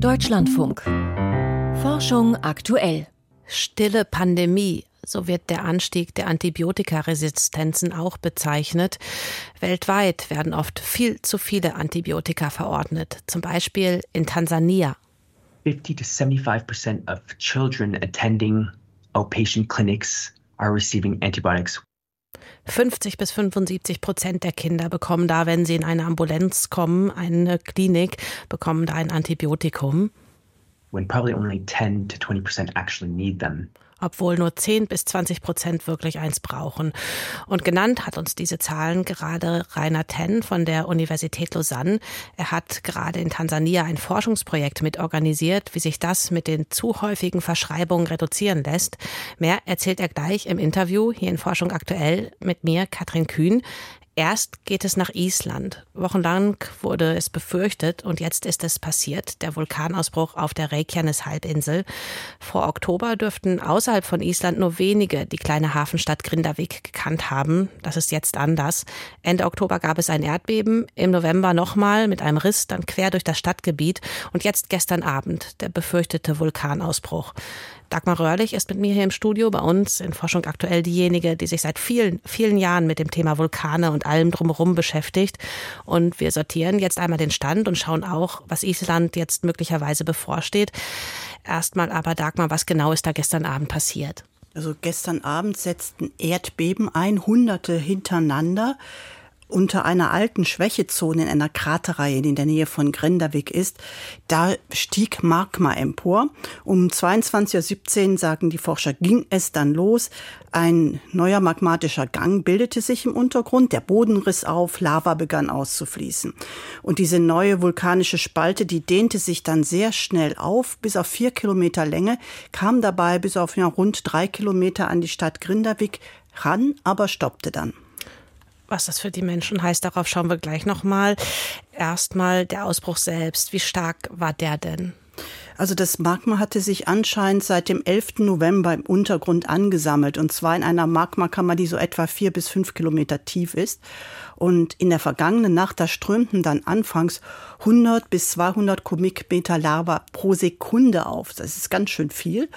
Deutschlandfunk. Forschung aktuell. Stille Pandemie. So wird der Anstieg der Antibiotikaresistenzen auch bezeichnet. Weltweit werden oft viel zu viele Antibiotika verordnet, zum Beispiel in Tansania. 50 to 75 percent of children attending outpatient clinics are receiving antibiotics 50 bis 75 Prozent der Kinder bekommen da, wenn sie in eine Ambulanz kommen, eine Klinik, bekommen da ein Antibiotikum. When probably only 10 to 20 percent actually need them obwohl nur 10 bis 20 Prozent wirklich eins brauchen. Und genannt hat uns diese Zahlen gerade Rainer Ten von der Universität Lausanne. Er hat gerade in Tansania ein Forschungsprojekt mitorganisiert, wie sich das mit den zu häufigen Verschreibungen reduzieren lässt. Mehr erzählt er gleich im Interview hier in Forschung aktuell mit mir, Katrin Kühn. Erst geht es nach Island. Wochenlang wurde es befürchtet und jetzt ist es passiert, der Vulkanausbruch auf der Reykjanes-Halbinsel. Vor Oktober dürften außerhalb von Island nur wenige die kleine Hafenstadt Grindavik gekannt haben. Das ist jetzt anders. Ende Oktober gab es ein Erdbeben, im November nochmal mit einem Riss dann quer durch das Stadtgebiet und jetzt gestern Abend der befürchtete Vulkanausbruch. Dagmar Röhrlich ist mit mir hier im Studio bei uns in Forschung aktuell diejenige, die sich seit vielen, vielen Jahren mit dem Thema Vulkane und allem drumherum beschäftigt. Und wir sortieren jetzt einmal den Stand und schauen auch, was Island jetzt möglicherweise bevorsteht. Erstmal aber, Dagmar, was genau ist da gestern Abend passiert? Also gestern Abend setzten Erdbeben ein, hunderte hintereinander unter einer alten Schwächezone in einer Kraterreihe, die in der Nähe von ist, da stieg Magma empor. Um 22.17 Uhr, sagen die Forscher, ging es dann los. Ein neuer magmatischer Gang bildete sich im Untergrund, der Boden riss auf, Lava begann auszufließen. Und diese neue vulkanische Spalte, die dehnte sich dann sehr schnell auf, bis auf vier Kilometer Länge, kam dabei bis auf ja, rund drei Kilometer an die Stadt Grindavik ran, aber stoppte dann. Was das für die Menschen heißt, darauf schauen wir gleich nochmal. Erstmal der Ausbruch selbst. Wie stark war der denn? Also das Magma hatte sich anscheinend seit dem 11. November im Untergrund angesammelt und zwar in einer Magmakammer, die so etwa vier bis fünf Kilometer tief ist. Und in der vergangenen Nacht, da strömten dann anfangs 100 bis 200 Kubikmeter Lava pro Sekunde auf. Das ist ganz schön viel.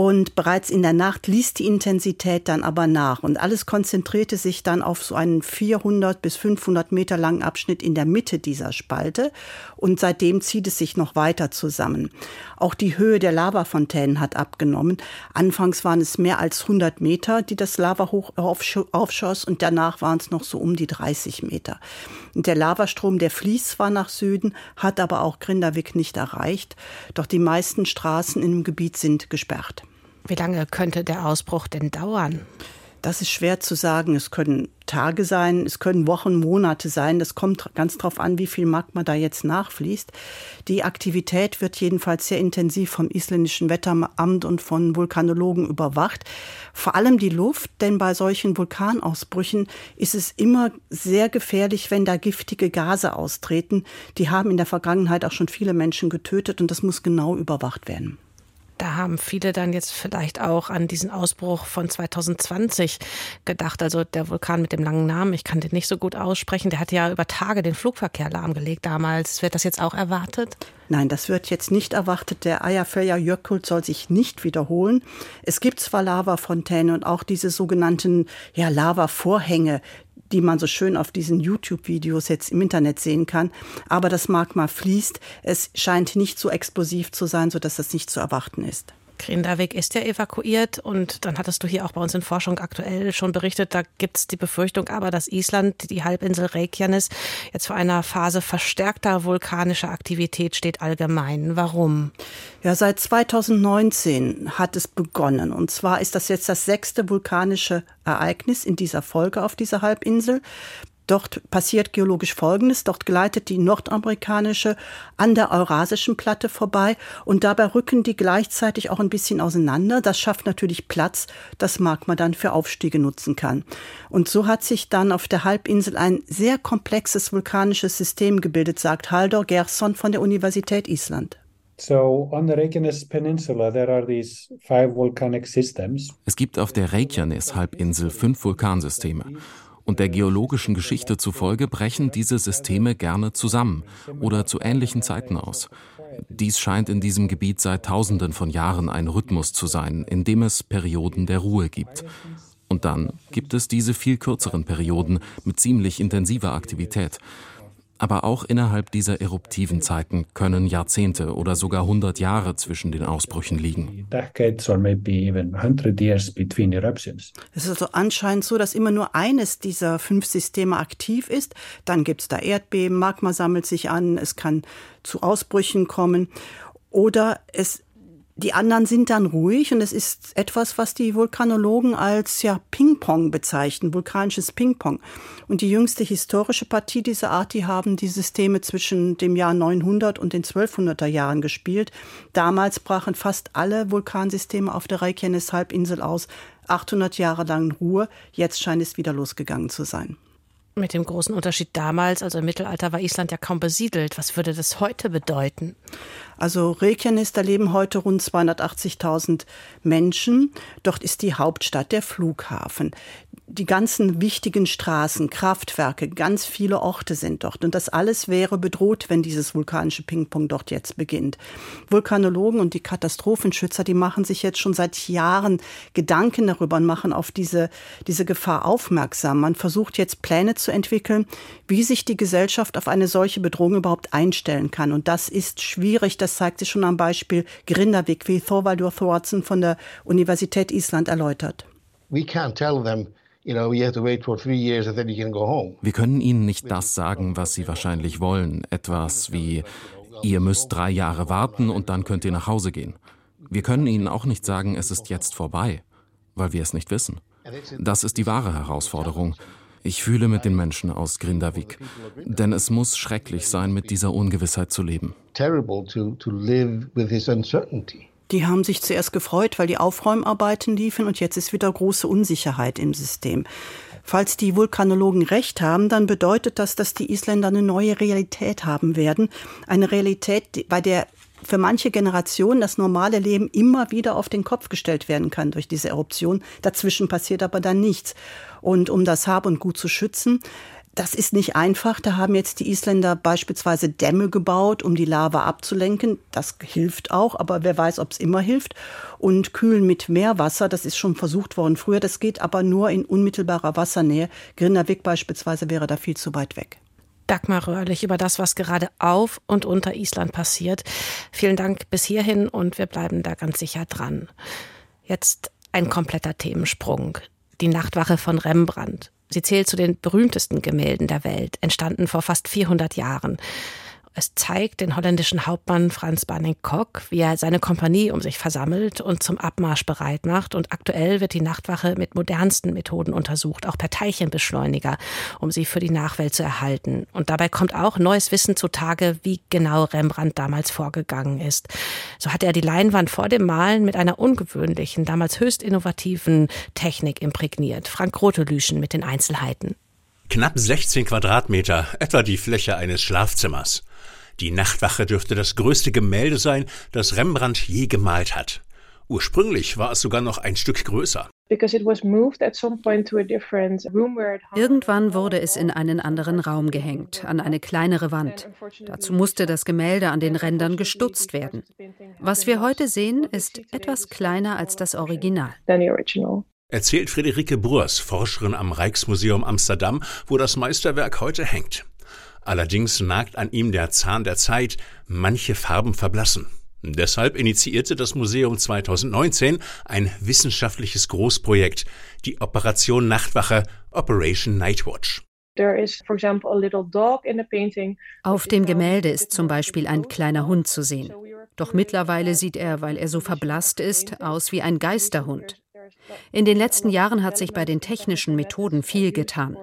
Und bereits in der Nacht ließ die Intensität dann aber nach. Und alles konzentrierte sich dann auf so einen 400 bis 500 Meter langen Abschnitt in der Mitte dieser Spalte. Und seitdem zieht es sich noch weiter zusammen. Auch die Höhe der Lavafontänen hat abgenommen. Anfangs waren es mehr als 100 Meter, die das Lava hoch aufschoss. Und danach waren es noch so um die 30 Meter. Und der Lavastrom, der fließt zwar nach Süden, hat aber auch Grindavik nicht erreicht. Doch die meisten Straßen im Gebiet sind gesperrt. Wie lange könnte der Ausbruch denn dauern? Das ist schwer zu sagen. Es können Tage sein, es können Wochen, Monate sein. Das kommt ganz drauf an, wie viel Magma da jetzt nachfließt. Die Aktivität wird jedenfalls sehr intensiv vom isländischen Wetteramt und von Vulkanologen überwacht. Vor allem die Luft, denn bei solchen Vulkanausbrüchen ist es immer sehr gefährlich, wenn da giftige Gase austreten. Die haben in der Vergangenheit auch schon viele Menschen getötet und das muss genau überwacht werden. Da haben viele dann jetzt vielleicht auch an diesen Ausbruch von 2020 gedacht. Also der Vulkan mit dem langen Namen, ich kann den nicht so gut aussprechen, der hat ja über Tage den Flugverkehr lahmgelegt damals. Wird das jetzt auch erwartet? Nein, das wird jetzt nicht erwartet. Der Eyjafjallajökull soll sich nicht wiederholen. Es gibt zwar Lavafontäne und auch diese sogenannten ja, Lavavorhänge, die man so schön auf diesen YouTube-Videos jetzt im Internet sehen kann. Aber das Magma fließt. Es scheint nicht so explosiv zu sein, sodass das nicht zu erwarten ist. Grindavik ist ja evakuiert und dann hattest du hier auch bei uns in Forschung aktuell schon berichtet, da gibt es die Befürchtung aber, dass Island, die Halbinsel Reykjanes, jetzt vor einer Phase verstärkter vulkanischer Aktivität steht allgemein. Warum? Ja, seit 2019 hat es begonnen und zwar ist das jetzt das sechste vulkanische Ereignis in dieser Folge auf dieser Halbinsel. Dort passiert geologisch Folgendes. Dort gleitet die nordamerikanische an der eurasischen Platte vorbei und dabei rücken die gleichzeitig auch ein bisschen auseinander. Das schafft natürlich Platz, das Magma dann für Aufstiege nutzen kann. Und so hat sich dann auf der Halbinsel ein sehr komplexes vulkanisches System gebildet, sagt Haldor Gerson von der Universität Island. So on the Reykjanes Peninsula there are these five volcanic systems. Es gibt auf der Reykjanes-Halbinsel fünf Vulkansysteme und der geologischen Geschichte zufolge brechen diese Systeme gerne zusammen oder zu ähnlichen Zeiten aus. Dies scheint in diesem Gebiet seit Tausenden von Jahren ein Rhythmus zu sein, in dem es Perioden der Ruhe gibt. Und dann gibt es diese viel kürzeren Perioden mit ziemlich intensiver Aktivität. Aber auch innerhalb dieser eruptiven Zeiten können Jahrzehnte oder sogar 100 Jahre zwischen den Ausbrüchen liegen. Es ist also anscheinend so, dass immer nur eines dieser fünf Systeme aktiv ist. Dann gibt es da Erdbeben, Magma sammelt sich an, es kann zu Ausbrüchen kommen. Oder es die anderen sind dann ruhig und es ist etwas, was die Vulkanologen als ja Ping-Pong bezeichnen, vulkanisches Ping-Pong. Und die jüngste historische Partie dieser Art, die haben die Systeme zwischen dem Jahr 900 und den 1200er Jahren gespielt. Damals brachen fast alle Vulkansysteme auf der Reykjanes-Halbinsel aus. 800 Jahre lang Ruhe. Jetzt scheint es wieder losgegangen zu sein. Mit dem großen Unterschied damals, also im Mittelalter, war Island ja kaum besiedelt. Was würde das heute bedeuten? Also Reykjanes, da leben heute rund 280.000 Menschen. Dort ist die Hauptstadt, der Flughafen. Die ganzen wichtigen Straßen, Kraftwerke, ganz viele Orte sind dort. Und das alles wäre bedroht, wenn dieses vulkanische Ping-Pong dort jetzt beginnt. Vulkanologen und die Katastrophenschützer, die machen sich jetzt schon seit Jahren Gedanken darüber und machen auf diese, diese Gefahr aufmerksam. Man versucht jetzt Pläne zu entwickeln, wie sich die Gesellschaft auf eine solche Bedrohung überhaupt einstellen kann. Und das ist schwierig. Das zeigt sich schon am Beispiel Grindavik, wie Thorvaldur Thorsen von der Universität Island erläutert. Wir können ihnen nicht das sagen, was sie wahrscheinlich wollen. Etwas wie, ihr müsst drei Jahre warten und dann könnt ihr nach Hause gehen. Wir können ihnen auch nicht sagen, es ist jetzt vorbei, weil wir es nicht wissen. Das ist die wahre Herausforderung. Ich fühle mit den Menschen aus Grindavik, denn es muss schrecklich sein, mit dieser Ungewissheit zu leben. Die haben sich zuerst gefreut, weil die Aufräumarbeiten liefen und jetzt ist wieder große Unsicherheit im System. Falls die Vulkanologen recht haben, dann bedeutet das, dass die Isländer eine neue Realität haben werden. Eine Realität, bei der für manche Generationen das normale Leben immer wieder auf den Kopf gestellt werden kann durch diese Eruption. Dazwischen passiert aber dann nichts. Und um das Hab und Gut zu schützen, das ist nicht einfach. Da haben jetzt die Isländer beispielsweise Dämme gebaut, um die Lava abzulenken. Das hilft auch, aber wer weiß, ob es immer hilft. Und kühlen mit Meerwasser, das ist schon versucht worden früher. Das geht aber nur in unmittelbarer Wassernähe. Grindavik beispielsweise wäre da viel zu weit weg. Dagmar Röhrlich über das, was gerade auf und unter Island passiert. Vielen Dank bis hierhin und wir bleiben da ganz sicher dran. Jetzt ein kompletter Themensprung. Die Nachtwache von Rembrandt. Sie zählt zu den berühmtesten Gemälden der Welt, entstanden vor fast 400 Jahren. Es zeigt den holländischen Hauptmann Franz Barning-Kock, wie er seine Kompanie um sich versammelt und zum Abmarsch bereit macht. Und aktuell wird die Nachtwache mit modernsten Methoden untersucht, auch per Teilchenbeschleuniger, um sie für die Nachwelt zu erhalten. Und dabei kommt auch neues Wissen zutage, wie genau Rembrandt damals vorgegangen ist. So hat er die Leinwand vor dem Malen mit einer ungewöhnlichen, damals höchst innovativen Technik imprägniert. Frank Rotelüschen mit den Einzelheiten. Knapp 16 Quadratmeter, etwa die Fläche eines Schlafzimmers. Die Nachtwache dürfte das größte Gemälde sein, das Rembrandt je gemalt hat. Ursprünglich war es sogar noch ein Stück größer. Irgendwann wurde es in einen anderen Raum gehängt, an eine kleinere Wand. Dazu musste das Gemälde an den Rändern gestutzt werden. Was wir heute sehen, ist etwas kleiner als das Original. Erzählt Friederike Brurs, Forscherin am Rijksmuseum Amsterdam, wo das Meisterwerk heute hängt. Allerdings nagt an ihm der Zahn der Zeit, manche Farben verblassen. Deshalb initiierte das Museum 2019 ein wissenschaftliches Großprojekt, die Operation Nachtwache Operation Nightwatch. Auf dem Gemälde ist zum Beispiel ein kleiner Hund zu sehen. Doch mittlerweile sieht er, weil er so verblasst ist, aus wie ein Geisterhund. In den letzten Jahren hat sich bei den technischen Methoden viel getan.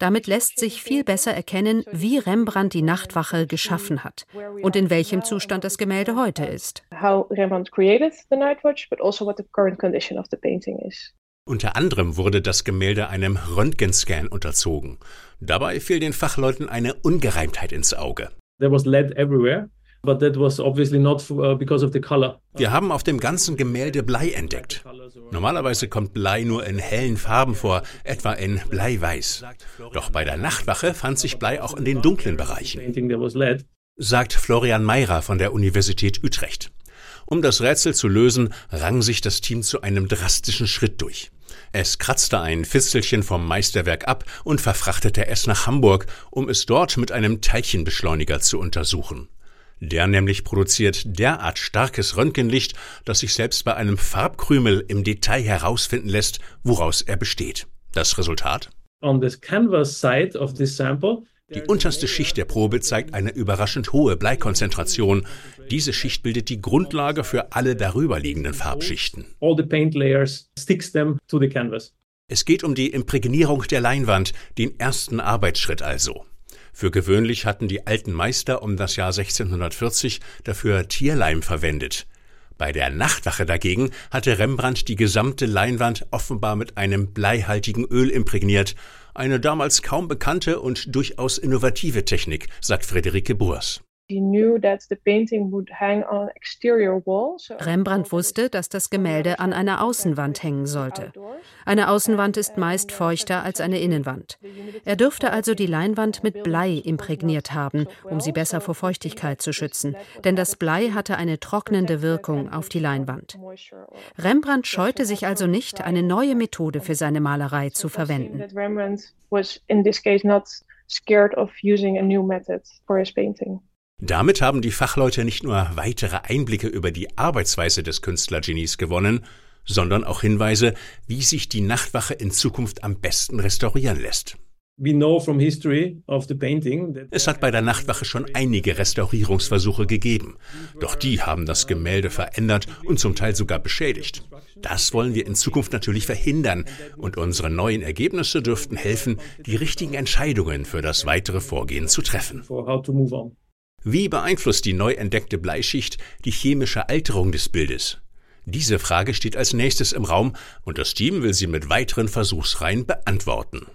Damit lässt sich viel besser erkennen, wie Rembrandt die Nachtwache geschaffen hat und in welchem Zustand das Gemälde heute ist. Also Unter anderem wurde das Gemälde einem Röntgenscan unterzogen. Dabei fiel den Fachleuten eine Ungereimtheit ins Auge. There was lead everywhere. Uh, Wir haben auf dem ganzen Gemälde Blei entdeckt. Normalerweise kommt Blei nur in hellen Farben vor, etwa in Bleiweiß. Doch bei der Nachtwache fand sich Blei auch in den dunklen Bereichen. sagt Florian Meirer von der Universität Utrecht. Um das Rätsel zu lösen, rang sich das Team zu einem drastischen Schritt durch. Es kratzte ein Fistelchen vom Meisterwerk ab und verfrachtete es nach Hamburg, um es dort mit einem Teilchenbeschleuniger zu untersuchen. Der nämlich produziert derart starkes Röntgenlicht, dass sich selbst bei einem Farbkrümel im Detail herausfinden lässt, woraus er besteht. Das Resultat? On the canvas side of this sample die unterste Schicht der Probe zeigt eine überraschend hohe Bleikonzentration. Diese Schicht bildet die Grundlage für alle darüberliegenden Farbschichten. Es geht um die Imprägnierung der Leinwand, den ersten Arbeitsschritt also. Für gewöhnlich hatten die alten Meister um das Jahr 1640 dafür Tierleim verwendet. Bei der Nachtwache dagegen hatte Rembrandt die gesamte Leinwand offenbar mit einem bleihaltigen Öl imprägniert, eine damals kaum bekannte und durchaus innovative Technik, sagt Friederike Burs. Rembrandt wusste, dass das Gemälde an einer Außenwand hängen sollte. Eine Außenwand ist meist feuchter als eine Innenwand. Er dürfte also die Leinwand mit Blei imprägniert haben, um sie besser vor Feuchtigkeit zu schützen, denn das Blei hatte eine trocknende Wirkung auf die Leinwand. Rembrandt scheute sich also nicht, eine neue Methode für seine Malerei zu verwenden. scared of using a new method for his painting. Damit haben die Fachleute nicht nur weitere Einblicke über die Arbeitsweise des Künstlergenies gewonnen, sondern auch Hinweise, wie sich die Nachtwache in Zukunft am besten restaurieren lässt. Es hat bei der Nachtwache schon einige Restaurierungsversuche gegeben, doch die haben das Gemälde verändert und zum Teil sogar beschädigt. Das wollen wir in Zukunft natürlich verhindern und unsere neuen Ergebnisse dürften helfen, die richtigen Entscheidungen für das weitere Vorgehen zu treffen. Wie beeinflusst die neu entdeckte Bleischicht die chemische Alterung des Bildes? Diese Frage steht als nächstes im Raum und das Team will sie mit weiteren Versuchsreihen beantworten.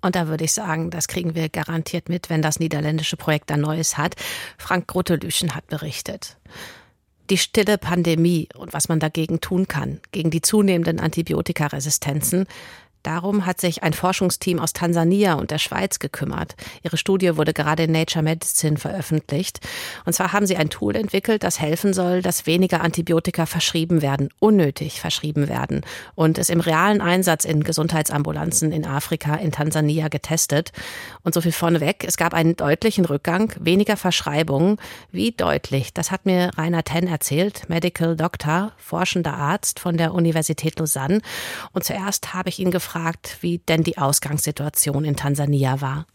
Und da würde ich sagen, das kriegen wir garantiert mit, wenn das niederländische Projekt ein Neues hat. Frank Grottelüschen hat berichtet. Die stille Pandemie und was man dagegen tun kann, gegen die zunehmenden Antibiotikaresistenzen, Darum hat sich ein Forschungsteam aus Tansania und der Schweiz gekümmert. Ihre Studie wurde gerade in Nature Medicine veröffentlicht. Und zwar haben sie ein Tool entwickelt, das helfen soll, dass weniger Antibiotika verschrieben werden, unnötig verschrieben werden und es im realen Einsatz in Gesundheitsambulanzen in Afrika, in Tansania getestet. Und so viel vorneweg, es gab einen deutlichen Rückgang, weniger Verschreibungen. Wie deutlich? Das hat mir Rainer Ten erzählt, Medical Doctor, forschender Arzt von der Universität Lausanne. Und zuerst habe ich ihn gefragt, gefragt, wie denn die Ausgangssituation in Tansania war.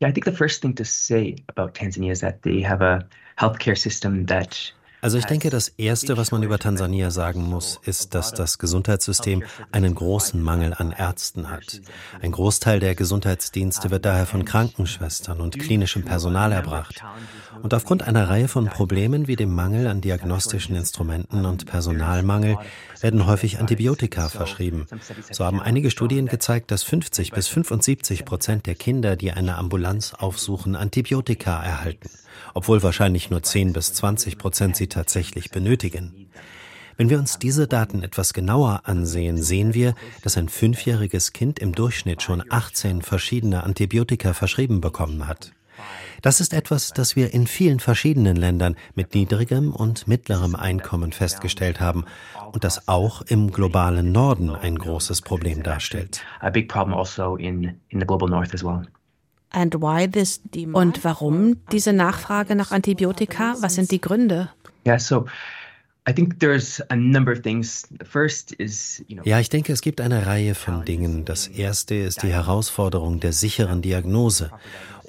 Yeah, I think the first thing to say about Tanzania is that they have a healthcare system that also ich denke, das Erste, was man über Tansania sagen muss, ist, dass das Gesundheitssystem einen großen Mangel an Ärzten hat. Ein Großteil der Gesundheitsdienste wird daher von Krankenschwestern und klinischem Personal erbracht. Und aufgrund einer Reihe von Problemen wie dem Mangel an diagnostischen Instrumenten und Personalmangel werden häufig Antibiotika verschrieben. So haben einige Studien gezeigt, dass 50 bis 75 Prozent der Kinder, die eine Ambulanz aufsuchen, Antibiotika erhalten obwohl wahrscheinlich nur 10 bis 20 Prozent sie tatsächlich benötigen. Wenn wir uns diese Daten etwas genauer ansehen, sehen wir, dass ein fünfjähriges Kind im Durchschnitt schon 18 verschiedene Antibiotika verschrieben bekommen hat. Das ist etwas, das wir in vielen verschiedenen Ländern mit niedrigem und mittlerem Einkommen festgestellt haben und das auch im globalen Norden ein großes Problem darstellt. Und warum diese Nachfrage nach Antibiotika? Was sind die Gründe? Ja, so ja, ich denke, es gibt eine Reihe von Dingen. Das erste ist die Herausforderung der sicheren Diagnose.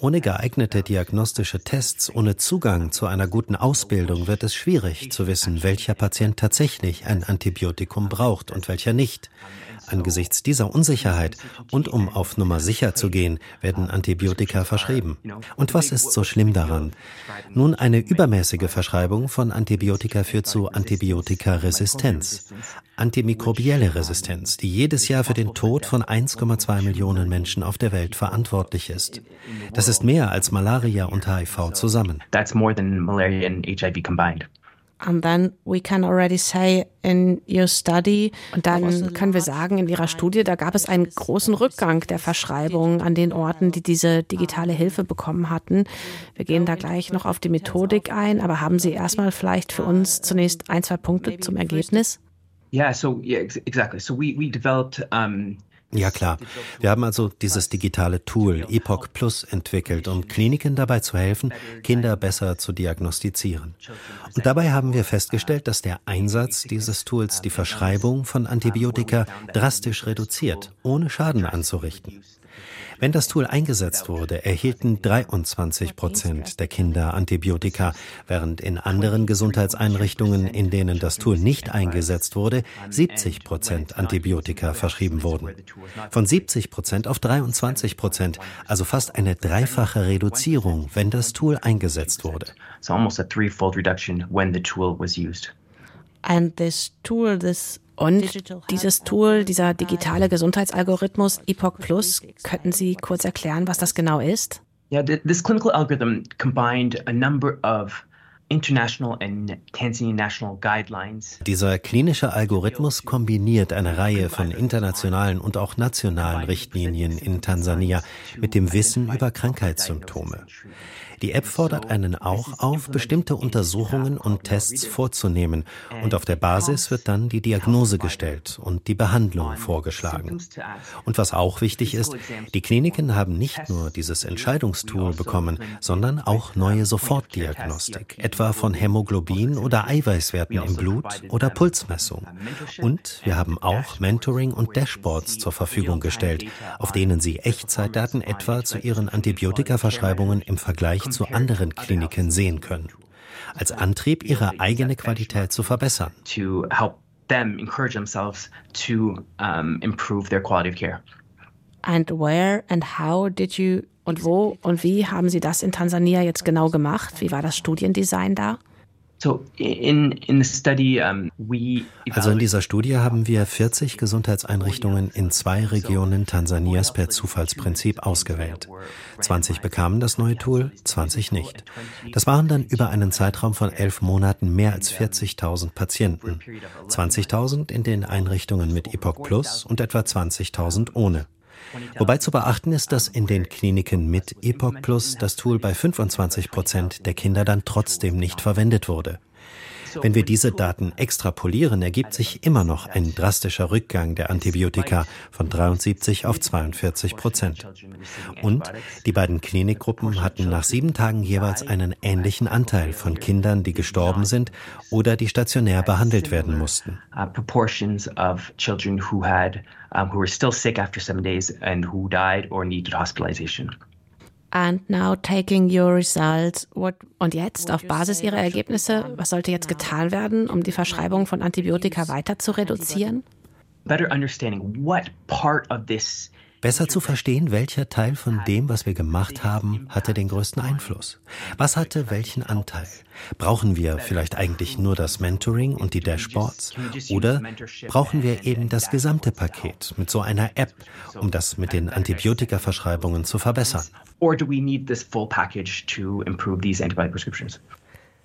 Ohne geeignete diagnostische Tests, ohne Zugang zu einer guten Ausbildung wird es schwierig zu wissen, welcher Patient tatsächlich ein Antibiotikum braucht und welcher nicht. Angesichts dieser Unsicherheit und um auf Nummer sicher zu gehen, werden Antibiotika verschrieben. Und was ist so schlimm daran? Nun, eine übermäßige Verschreibung von Antibiotika führt zu Antibiotikaresistenz. Antimikrobielle Resistenz, die jedes Jahr für den Tod von 1,2 Millionen Menschen auf der Welt verantwortlich ist. Das ist mehr als Malaria und HIV zusammen. That's more than malaria and HIV combined. And then we can already say in your study, und dann können wir sagen, in Ihrer Studie, da gab es einen großen Rückgang der Verschreibungen an den Orten, die diese digitale Hilfe bekommen hatten. Wir gehen da gleich noch auf die Methodik ein, aber haben Sie erstmal vielleicht für uns zunächst ein, zwei Punkte zum Ergebnis? Yeah, so yeah, exactly. So we we developed um ja klar. Wir haben also dieses digitale Tool Epoch Plus entwickelt, um Kliniken dabei zu helfen, Kinder besser zu diagnostizieren. Und dabei haben wir festgestellt, dass der Einsatz dieses Tools die Verschreibung von Antibiotika drastisch reduziert, ohne Schaden anzurichten. Wenn das Tool eingesetzt wurde, erhielten 23 Prozent der Kinder Antibiotika, während in anderen Gesundheitseinrichtungen, in denen das Tool nicht eingesetzt wurde, 70 Prozent Antibiotika verschrieben wurden. Von 70 Prozent auf 23 Prozent, also fast eine dreifache Reduzierung, wenn das Tool eingesetzt wurde. So almost a threefold reduction when the tool was used. And this tool, this und dieses Tool, dieser digitale Gesundheitsalgorithmus Epoch Plus, könnten Sie kurz erklären, was das genau ist? Yeah, this clinical algorithm combined a number of dieser klinische Algorithmus kombiniert eine Reihe von internationalen und auch nationalen Richtlinien in Tansania mit dem Wissen über Krankheitssymptome. Die App fordert einen auch auf, bestimmte Untersuchungen und Tests vorzunehmen und auf der Basis wird dann die Diagnose gestellt und die Behandlung vorgeschlagen. Und was auch wichtig ist, die Kliniken haben nicht nur dieses Entscheidungstool bekommen, sondern auch neue Sofortdiagnostik, etwa von Hämoglobin oder Eiweißwerten im Blut oder Pulsmessung. Und wir haben auch Mentoring und Dashboards zur Verfügung gestellt, auf denen sie Echtzeitdaten etwa zu ihren Antibiotikaverschreibungen im Vergleich zu anderen Kliniken sehen können, als Antrieb, ihre eigene Qualität zu verbessern. And where and how did you und wo und wie haben Sie das in Tansania jetzt genau gemacht? Wie war das Studiendesign da? Also in dieser Studie haben wir 40 Gesundheitseinrichtungen in zwei Regionen Tansanias per Zufallsprinzip ausgewählt. 20 bekamen das neue Tool, 20 nicht. Das waren dann über einen Zeitraum von elf Monaten mehr als 40.000 Patienten. 20.000 in den Einrichtungen mit Epoch Plus und etwa 20.000 ohne. Wobei zu beachten ist, dass in den Kliniken mit Epoch Plus das Tool bei 25 Prozent der Kinder dann trotzdem nicht verwendet wurde. Wenn wir diese Daten extrapolieren, ergibt sich immer noch ein drastischer Rückgang der Antibiotika von 73 auf 42 Prozent. Und die beiden Klinikgruppen hatten nach sieben Tagen jeweils einen ähnlichen Anteil von Kindern, die gestorben sind oder die stationär behandelt werden mussten. who were still sick after seven days and who died or needed hospitalization. And now taking your results, what, und jetzt auf Basis Ihrer Ergebnisse, was sollte jetzt getan werden, um die Verschreibung von Antibiotika weiter zu reduzieren? Better understanding what part of this Besser zu verstehen, welcher Teil von dem, was wir gemacht haben, hatte den größten Einfluss. Was hatte welchen Anteil? Brauchen wir vielleicht eigentlich nur das Mentoring und die Dashboards? Oder brauchen wir eben das gesamte Paket mit so einer App, um das mit den Antibiotikaverschreibungen zu verbessern? Or do we need this full package to improve these antibiotic prescriptions?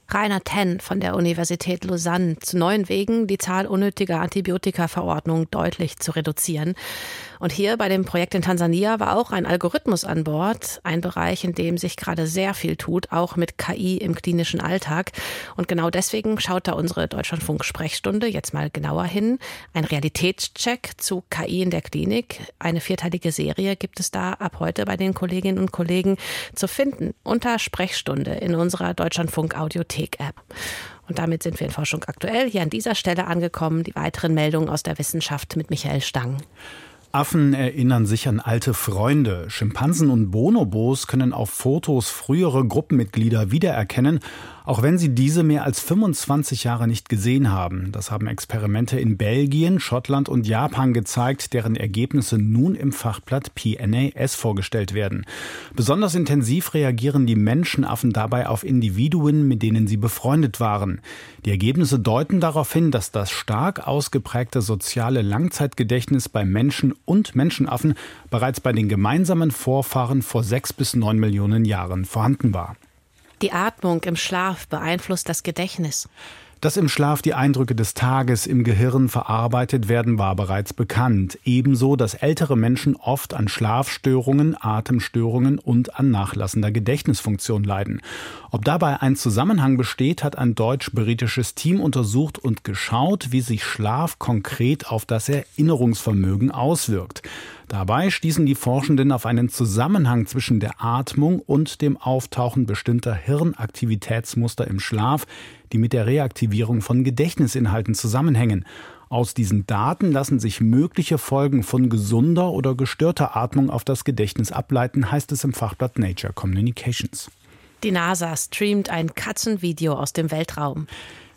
Rainer Tenn von der Universität Lausanne zu neuen Wegen, die Zahl unnötiger Antibiotikaverordnungen deutlich zu reduzieren. Und hier bei dem Projekt in Tansania war auch ein Algorithmus an Bord, ein Bereich, in dem sich gerade sehr viel tut, auch mit KI im klinischen Alltag. Und genau deswegen schaut da unsere Deutschlandfunk-Sprechstunde jetzt mal genauer hin. Ein Realitätscheck zu KI in der Klinik. Eine vierteilige Serie gibt es da ab heute bei den Kolleginnen und Kollegen zu finden unter Sprechstunde in unserer Deutschlandfunk-Audiothek-App. Und damit sind wir in Forschung aktuell hier an dieser Stelle angekommen. Die weiteren Meldungen aus der Wissenschaft mit Michael Stang. Affen erinnern sich an alte Freunde. Schimpansen und Bonobos können auf Fotos frühere Gruppenmitglieder wiedererkennen auch wenn sie diese mehr als 25 Jahre nicht gesehen haben. Das haben Experimente in Belgien, Schottland und Japan gezeigt, deren Ergebnisse nun im Fachblatt PNAS vorgestellt werden. Besonders intensiv reagieren die Menschenaffen dabei auf Individuen, mit denen sie befreundet waren. Die Ergebnisse deuten darauf hin, dass das stark ausgeprägte soziale Langzeitgedächtnis bei Menschen und Menschenaffen bereits bei den gemeinsamen Vorfahren vor sechs bis neun Millionen Jahren vorhanden war. Die Atmung im Schlaf beeinflusst das Gedächtnis. Dass im Schlaf die Eindrücke des Tages im Gehirn verarbeitet werden, war bereits bekannt. Ebenso, dass ältere Menschen oft an Schlafstörungen, Atemstörungen und an nachlassender Gedächtnisfunktion leiden. Ob dabei ein Zusammenhang besteht, hat ein deutsch-britisches Team untersucht und geschaut, wie sich Schlaf konkret auf das Erinnerungsvermögen auswirkt. Dabei stießen die Forschenden auf einen Zusammenhang zwischen der Atmung und dem Auftauchen bestimmter Hirnaktivitätsmuster im Schlaf, die mit der Reaktivierung von Gedächtnisinhalten zusammenhängen. Aus diesen Daten lassen sich mögliche Folgen von gesunder oder gestörter Atmung auf das Gedächtnis ableiten, heißt es im Fachblatt Nature Communications. Die NASA streamt ein Katzenvideo aus dem Weltraum.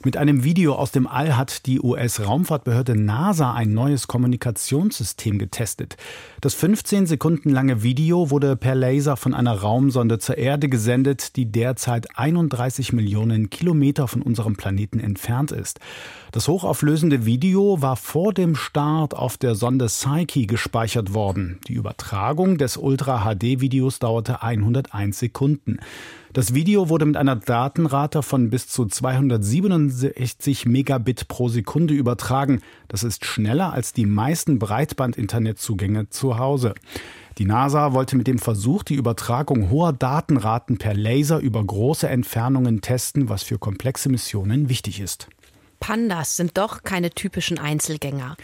Mit einem Video aus dem All hat die US-Raumfahrtbehörde NASA ein neues Kommunikationssystem getestet. Das 15 Sekunden lange Video wurde per Laser von einer Raumsonde zur Erde gesendet, die derzeit 31 Millionen Kilometer von unserem Planeten entfernt ist. Das hochauflösende Video war vor dem Start auf der Sonde Psyche gespeichert worden. Die Übertragung des Ultra-HD-Videos dauerte 101 Sekunden. Das Video wurde mit einer Datenrate von bis zu 267 Megabit pro Sekunde übertragen. Das ist schneller als die meisten Breitband-Internetzugänge zu Hause. Die NASA wollte mit dem Versuch die Übertragung hoher Datenraten per Laser über große Entfernungen testen, was für komplexe Missionen wichtig ist. Pandas sind doch keine typischen Einzelgänger.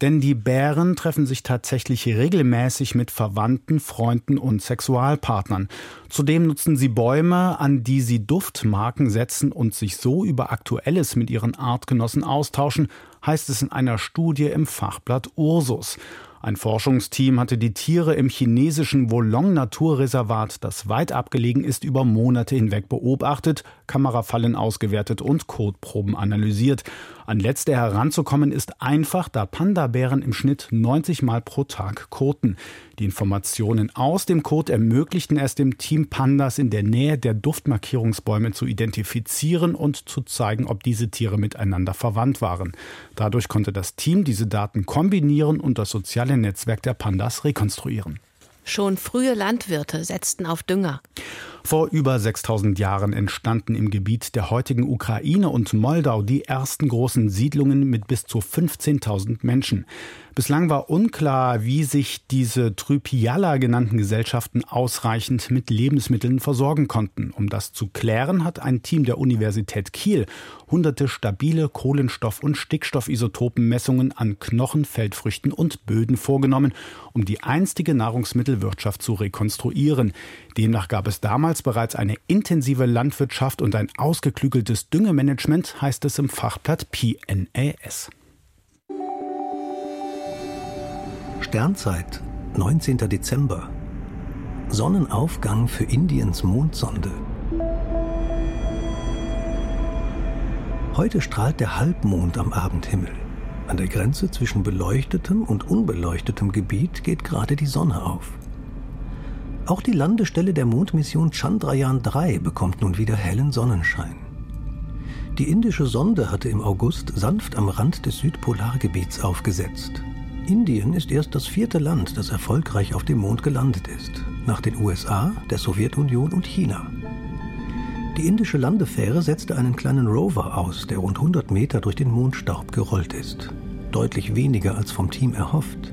Denn die Bären treffen sich tatsächlich regelmäßig mit Verwandten, Freunden und Sexualpartnern. Zudem nutzen sie Bäume, an die sie Duftmarken setzen und sich so über Aktuelles mit ihren Artgenossen austauschen, heißt es in einer Studie im Fachblatt Ursus. Ein Forschungsteam hatte die Tiere im chinesischen Wolong Naturreservat, das weit abgelegen ist, über Monate hinweg beobachtet, Kamerafallen ausgewertet und Kotproben analysiert. An letzte heranzukommen ist einfach, da Panda-Bären im Schnitt 90 Mal pro Tag koten. Die Informationen aus dem Kot ermöglichten es dem Team Pandas in der Nähe der Duftmarkierungsbäume zu identifizieren und zu zeigen, ob diese Tiere miteinander verwandt waren. Dadurch konnte das Team diese Daten kombinieren und das soziale Netzwerk der Pandas rekonstruieren. Schon frühe Landwirte setzten auf Dünger. Vor über 6000 Jahren entstanden im Gebiet der heutigen Ukraine und Moldau die ersten großen Siedlungen mit bis zu 15.000 Menschen. Bislang war unklar, wie sich diese Trypiala genannten Gesellschaften ausreichend mit Lebensmitteln versorgen konnten. Um das zu klären, hat ein Team der Universität Kiel hunderte stabile Kohlenstoff- und Stickstoffisotopenmessungen an Knochen, Feldfrüchten und Böden vorgenommen, um die einstige Nahrungsmittelwirtschaft zu rekonstruieren. Demnach gab es damals bereits eine intensive Landwirtschaft und ein ausgeklügeltes Düngemanagement, heißt es im Fachblatt PNAS. Sternzeit, 19. Dezember. Sonnenaufgang für Indiens Mondsonde. Heute strahlt der Halbmond am Abendhimmel. An der Grenze zwischen beleuchtetem und unbeleuchtetem Gebiet geht gerade die Sonne auf. Auch die Landestelle der Mondmission Chandrayaan 3 bekommt nun wieder hellen Sonnenschein. Die indische Sonde hatte im August sanft am Rand des Südpolargebiets aufgesetzt. Indien ist erst das vierte Land, das erfolgreich auf dem Mond gelandet ist, nach den USA, der Sowjetunion und China. Die indische Landefähre setzte einen kleinen Rover aus, der rund 100 Meter durch den Mondstaub gerollt ist. Deutlich weniger als vom Team erhofft.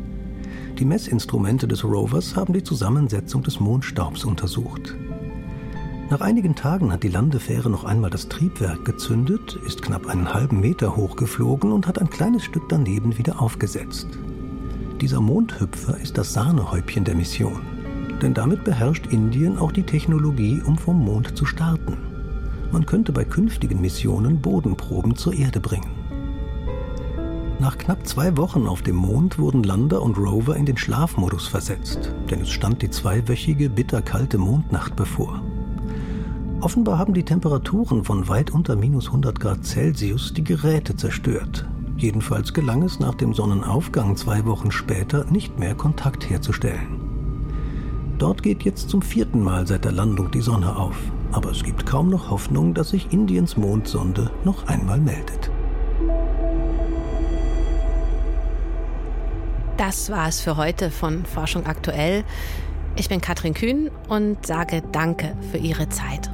Die Messinstrumente des Rovers haben die Zusammensetzung des Mondstaubs untersucht. Nach einigen Tagen hat die Landefähre noch einmal das Triebwerk gezündet, ist knapp einen halben Meter hochgeflogen und hat ein kleines Stück daneben wieder aufgesetzt. Dieser Mondhüpfer ist das Sahnehäubchen der Mission. Denn damit beherrscht Indien auch die Technologie, um vom Mond zu starten. Man könnte bei künftigen Missionen Bodenproben zur Erde bringen. Nach knapp zwei Wochen auf dem Mond wurden Lander und Rover in den Schlafmodus versetzt, denn es stand die zweiwöchige bitterkalte Mondnacht bevor. Offenbar haben die Temperaturen von weit unter minus 100 Grad Celsius die Geräte zerstört, Jedenfalls gelang es nach dem Sonnenaufgang zwei Wochen später nicht mehr Kontakt herzustellen. Dort geht jetzt zum vierten Mal seit der Landung die Sonne auf, aber es gibt kaum noch Hoffnung, dass sich Indiens Mondsonde noch einmal meldet. Das war es für heute von Forschung aktuell. Ich bin Katrin Kühn und sage Danke für Ihre Zeit.